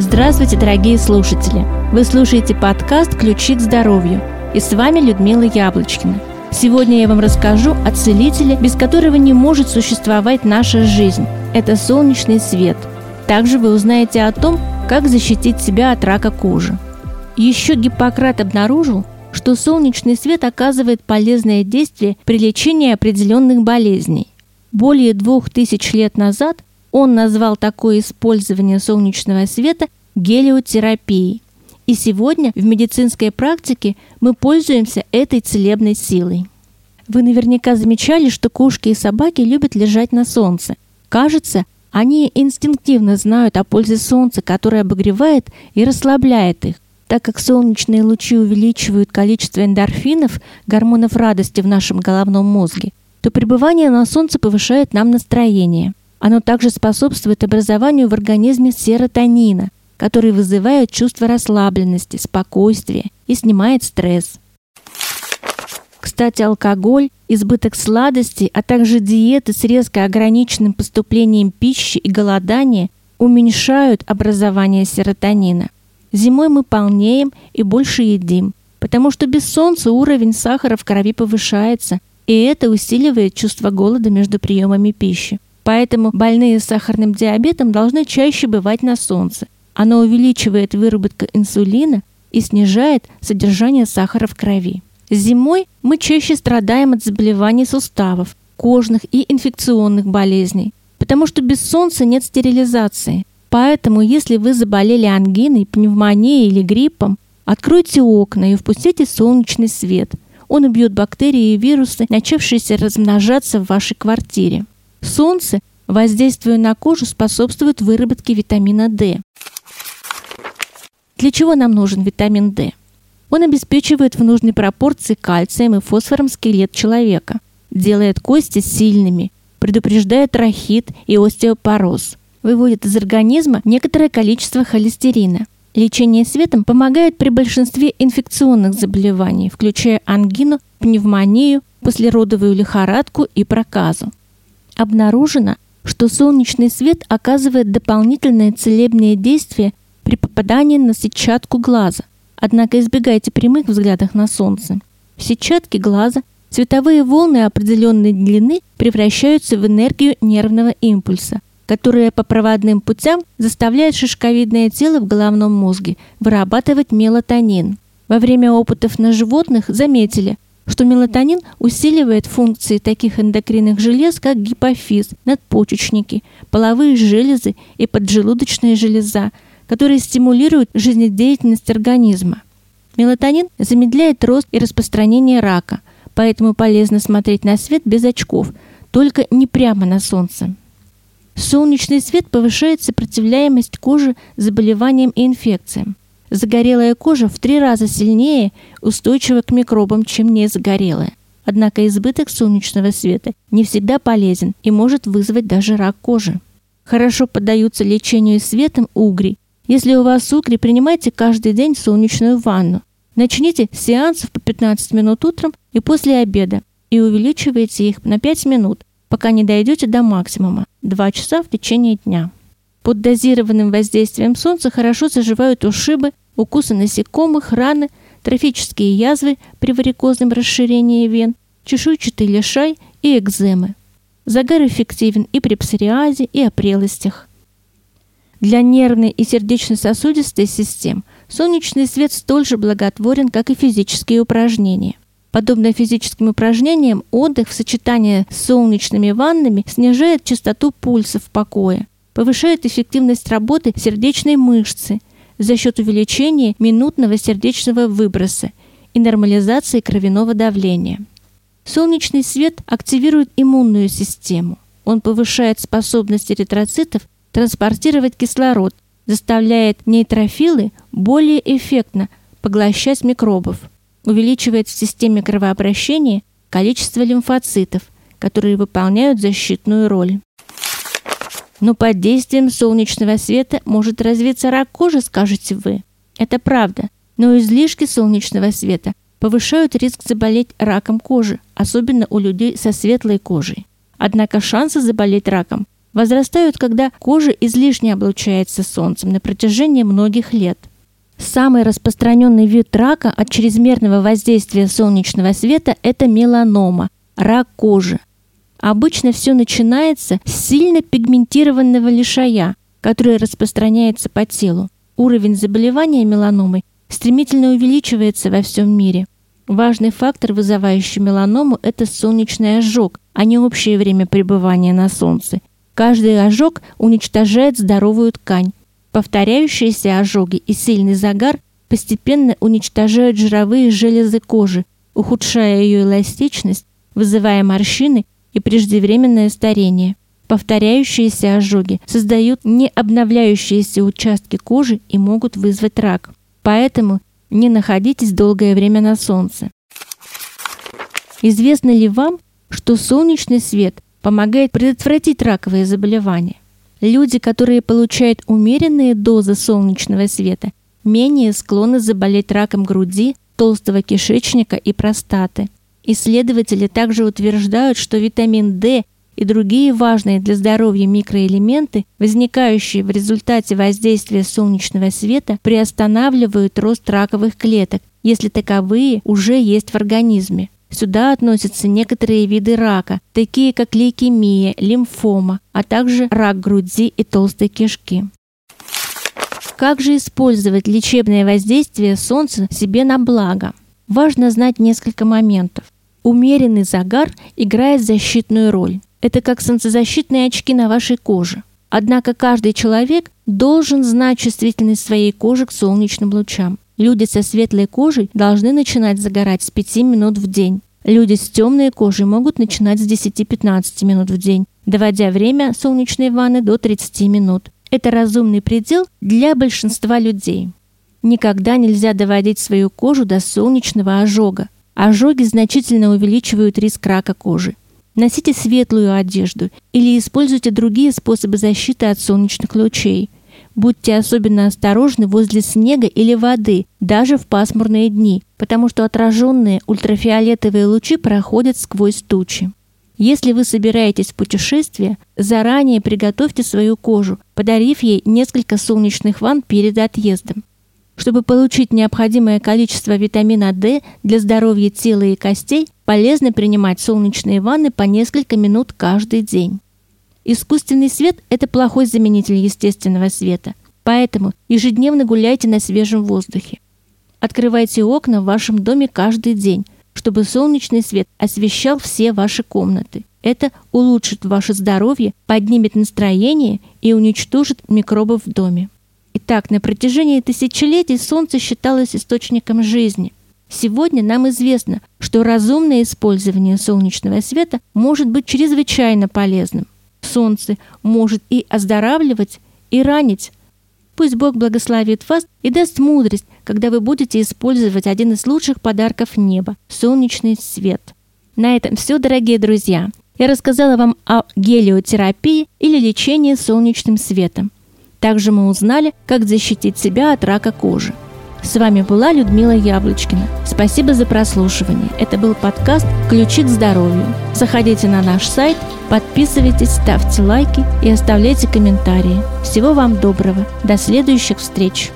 Здравствуйте, дорогие слушатели! Вы слушаете подкаст «Ключи к здоровью» и с вами Людмила Яблочкина. Сегодня я вам расскажу о целителе, без которого не может существовать наша жизнь. Это солнечный свет. Также вы узнаете о том, как защитить себя от рака кожи. Еще Гиппократ обнаружил, что солнечный свет оказывает полезное действие при лечении определенных болезней. Более двух тысяч лет назад он назвал такое использование солнечного света гелиотерапией. И сегодня в медицинской практике мы пользуемся этой целебной силой. Вы наверняка замечали, что кошки и собаки любят лежать на солнце. Кажется, они инстинктивно знают о пользе солнца, которое обогревает и расслабляет их. Так как солнечные лучи увеличивают количество эндорфинов, гормонов радости в нашем головном мозге, то пребывание на солнце повышает нам настроение. Оно также способствует образованию в организме серотонина, который вызывает чувство расслабленности, спокойствия и снимает стресс. Кстати, алкоголь, избыток сладостей, а также диеты с резко ограниченным поступлением пищи и голодание уменьшают образование серотонина. Зимой мы полнеем и больше едим, потому что без солнца уровень сахара в крови повышается, и это усиливает чувство голода между приемами пищи. Поэтому больные с сахарным диабетом должны чаще бывать на солнце. Оно увеличивает выработку инсулина и снижает содержание сахара в крови. Зимой мы чаще страдаем от заболеваний суставов, кожных и инфекционных болезней, потому что без солнца нет стерилизации. Поэтому, если вы заболели ангиной, пневмонией или гриппом, откройте окна и впустите солнечный свет. Он убьет бактерии и вирусы, начавшиеся размножаться в вашей квартире. Солнце, воздействуя на кожу, способствует выработке витамина D. Для чего нам нужен витамин D? Он обеспечивает в нужной пропорции кальцием и фосфором скелет человека, делает кости сильными, предупреждает рахит и остеопороз, выводит из организма некоторое количество холестерина. Лечение светом помогает при большинстве инфекционных заболеваний, включая ангину, пневмонию, послеродовую лихорадку и проказу обнаружено, что солнечный свет оказывает дополнительное целебное действие при попадании на сетчатку глаза. Однако избегайте прямых взглядов на солнце. В сетчатке глаза цветовые волны определенной длины превращаются в энергию нервного импульса, которая по проводным путям заставляет шишковидное тело в головном мозге вырабатывать мелатонин. Во время опытов на животных заметили, что мелатонин усиливает функции таких эндокринных желез, как гипофиз, надпочечники, половые железы и поджелудочная железа, которые стимулируют жизнедеятельность организма. Мелатонин замедляет рост и распространение рака, поэтому полезно смотреть на свет без очков, только не прямо на солнце. Солнечный свет повышает сопротивляемость кожи заболеваниям и инфекциям. Загорелая кожа в три раза сильнее устойчива к микробам, чем не загорелая. Однако избыток солнечного света не всегда полезен и может вызвать даже рак кожи. Хорошо поддаются лечению светом угри. Если у вас угри, принимайте каждый день солнечную ванну. Начните с сеансов по 15 минут утром и после обеда и увеличивайте их на 5 минут, пока не дойдете до максимума – 2 часа в течение дня. Под дозированным воздействием солнца хорошо заживают ушибы, укусы насекомых, раны, трофические язвы при варикозном расширении вен, чешуйчатый лишай и экземы. Загар эффективен и при псориазе, и опрелостях. Для нервной и сердечно-сосудистой систем солнечный свет столь же благотворен, как и физические упражнения. Подобно физическим упражнениям, отдых в сочетании с солнечными ваннами снижает частоту пульса в покое, повышает эффективность работы сердечной мышцы за счет увеличения минутного сердечного выброса и нормализации кровяного давления. Солнечный свет активирует иммунную систему. Он повышает способность эритроцитов транспортировать кислород, заставляет нейтрофилы более эффектно поглощать микробов, увеличивает в системе кровообращения количество лимфоцитов, которые выполняют защитную роль. Но под действием солнечного света может развиться рак кожи, скажете вы. Это правда, но излишки солнечного света повышают риск заболеть раком кожи, особенно у людей со светлой кожей. Однако шансы заболеть раком возрастают, когда кожа излишне облучается солнцем на протяжении многих лет. Самый распространенный вид рака от чрезмерного воздействия солнечного света – это меланома – рак кожи. Обычно все начинается с сильно пигментированного лишая, который распространяется по телу. Уровень заболевания меланомой стремительно увеличивается во всем мире. Важный фактор, вызывающий меланому, это солнечный ожог, а не общее время пребывания на солнце. Каждый ожог уничтожает здоровую ткань. Повторяющиеся ожоги и сильный загар постепенно уничтожают жировые железы кожи, ухудшая ее эластичность, вызывая морщины и преждевременное старение. Повторяющиеся ожоги создают необновляющиеся участки кожи и могут вызвать рак. Поэтому не находитесь долгое время на солнце. Известно ли вам, что солнечный свет помогает предотвратить раковые заболевания? Люди, которые получают умеренные дозы солнечного света, менее склонны заболеть раком груди, толстого кишечника и простаты. Исследователи также утверждают, что витамин D и другие важные для здоровья микроэлементы, возникающие в результате воздействия солнечного света, приостанавливают рост раковых клеток, если таковые уже есть в организме. Сюда относятся некоторые виды рака, такие как лейкемия, лимфома, а также рак груди и толстой кишки. Как же использовать лечебное воздействие солнца себе на благо? Важно знать несколько моментов. Умеренный загар играет защитную роль. Это как солнцезащитные очки на вашей коже. Однако каждый человек должен знать чувствительность своей кожи к солнечным лучам. Люди со светлой кожей должны начинать загорать с 5 минут в день. Люди с темной кожей могут начинать с 10-15 минут в день, доводя время солнечной ванны до 30 минут. Это разумный предел для большинства людей. Никогда нельзя доводить свою кожу до солнечного ожога. Ожоги значительно увеличивают риск рака кожи. Носите светлую одежду или используйте другие способы защиты от солнечных лучей. Будьте особенно осторожны возле снега или воды, даже в пасмурные дни, потому что отраженные ультрафиолетовые лучи проходят сквозь тучи. Если вы собираетесь в путешествие, заранее приготовьте свою кожу, подарив ей несколько солнечных ванн перед отъездом. Чтобы получить необходимое количество витамина D для здоровья тела и костей, полезно принимать солнечные ванны по несколько минут каждый день. Искусственный свет – это плохой заменитель естественного света, поэтому ежедневно гуляйте на свежем воздухе. Открывайте окна в вашем доме каждый день, чтобы солнечный свет освещал все ваши комнаты. Это улучшит ваше здоровье, поднимет настроение и уничтожит микробы в доме. Итак, на протяжении тысячелетий Солнце считалось источником жизни. Сегодня нам известно, что разумное использование солнечного света может быть чрезвычайно полезным. Солнце может и оздоравливать, и ранить. Пусть Бог благословит вас и даст мудрость, когда вы будете использовать один из лучших подарков неба – солнечный свет. На этом все, дорогие друзья. Я рассказала вам о гелиотерапии или лечении солнечным светом. Также мы узнали, как защитить себя от рака кожи. С вами была Людмила Яблочкина. Спасибо за прослушивание. Это был подкаст «Ключи к здоровью». Заходите на наш сайт, подписывайтесь, ставьте лайки и оставляйте комментарии. Всего вам доброго. До следующих встреч!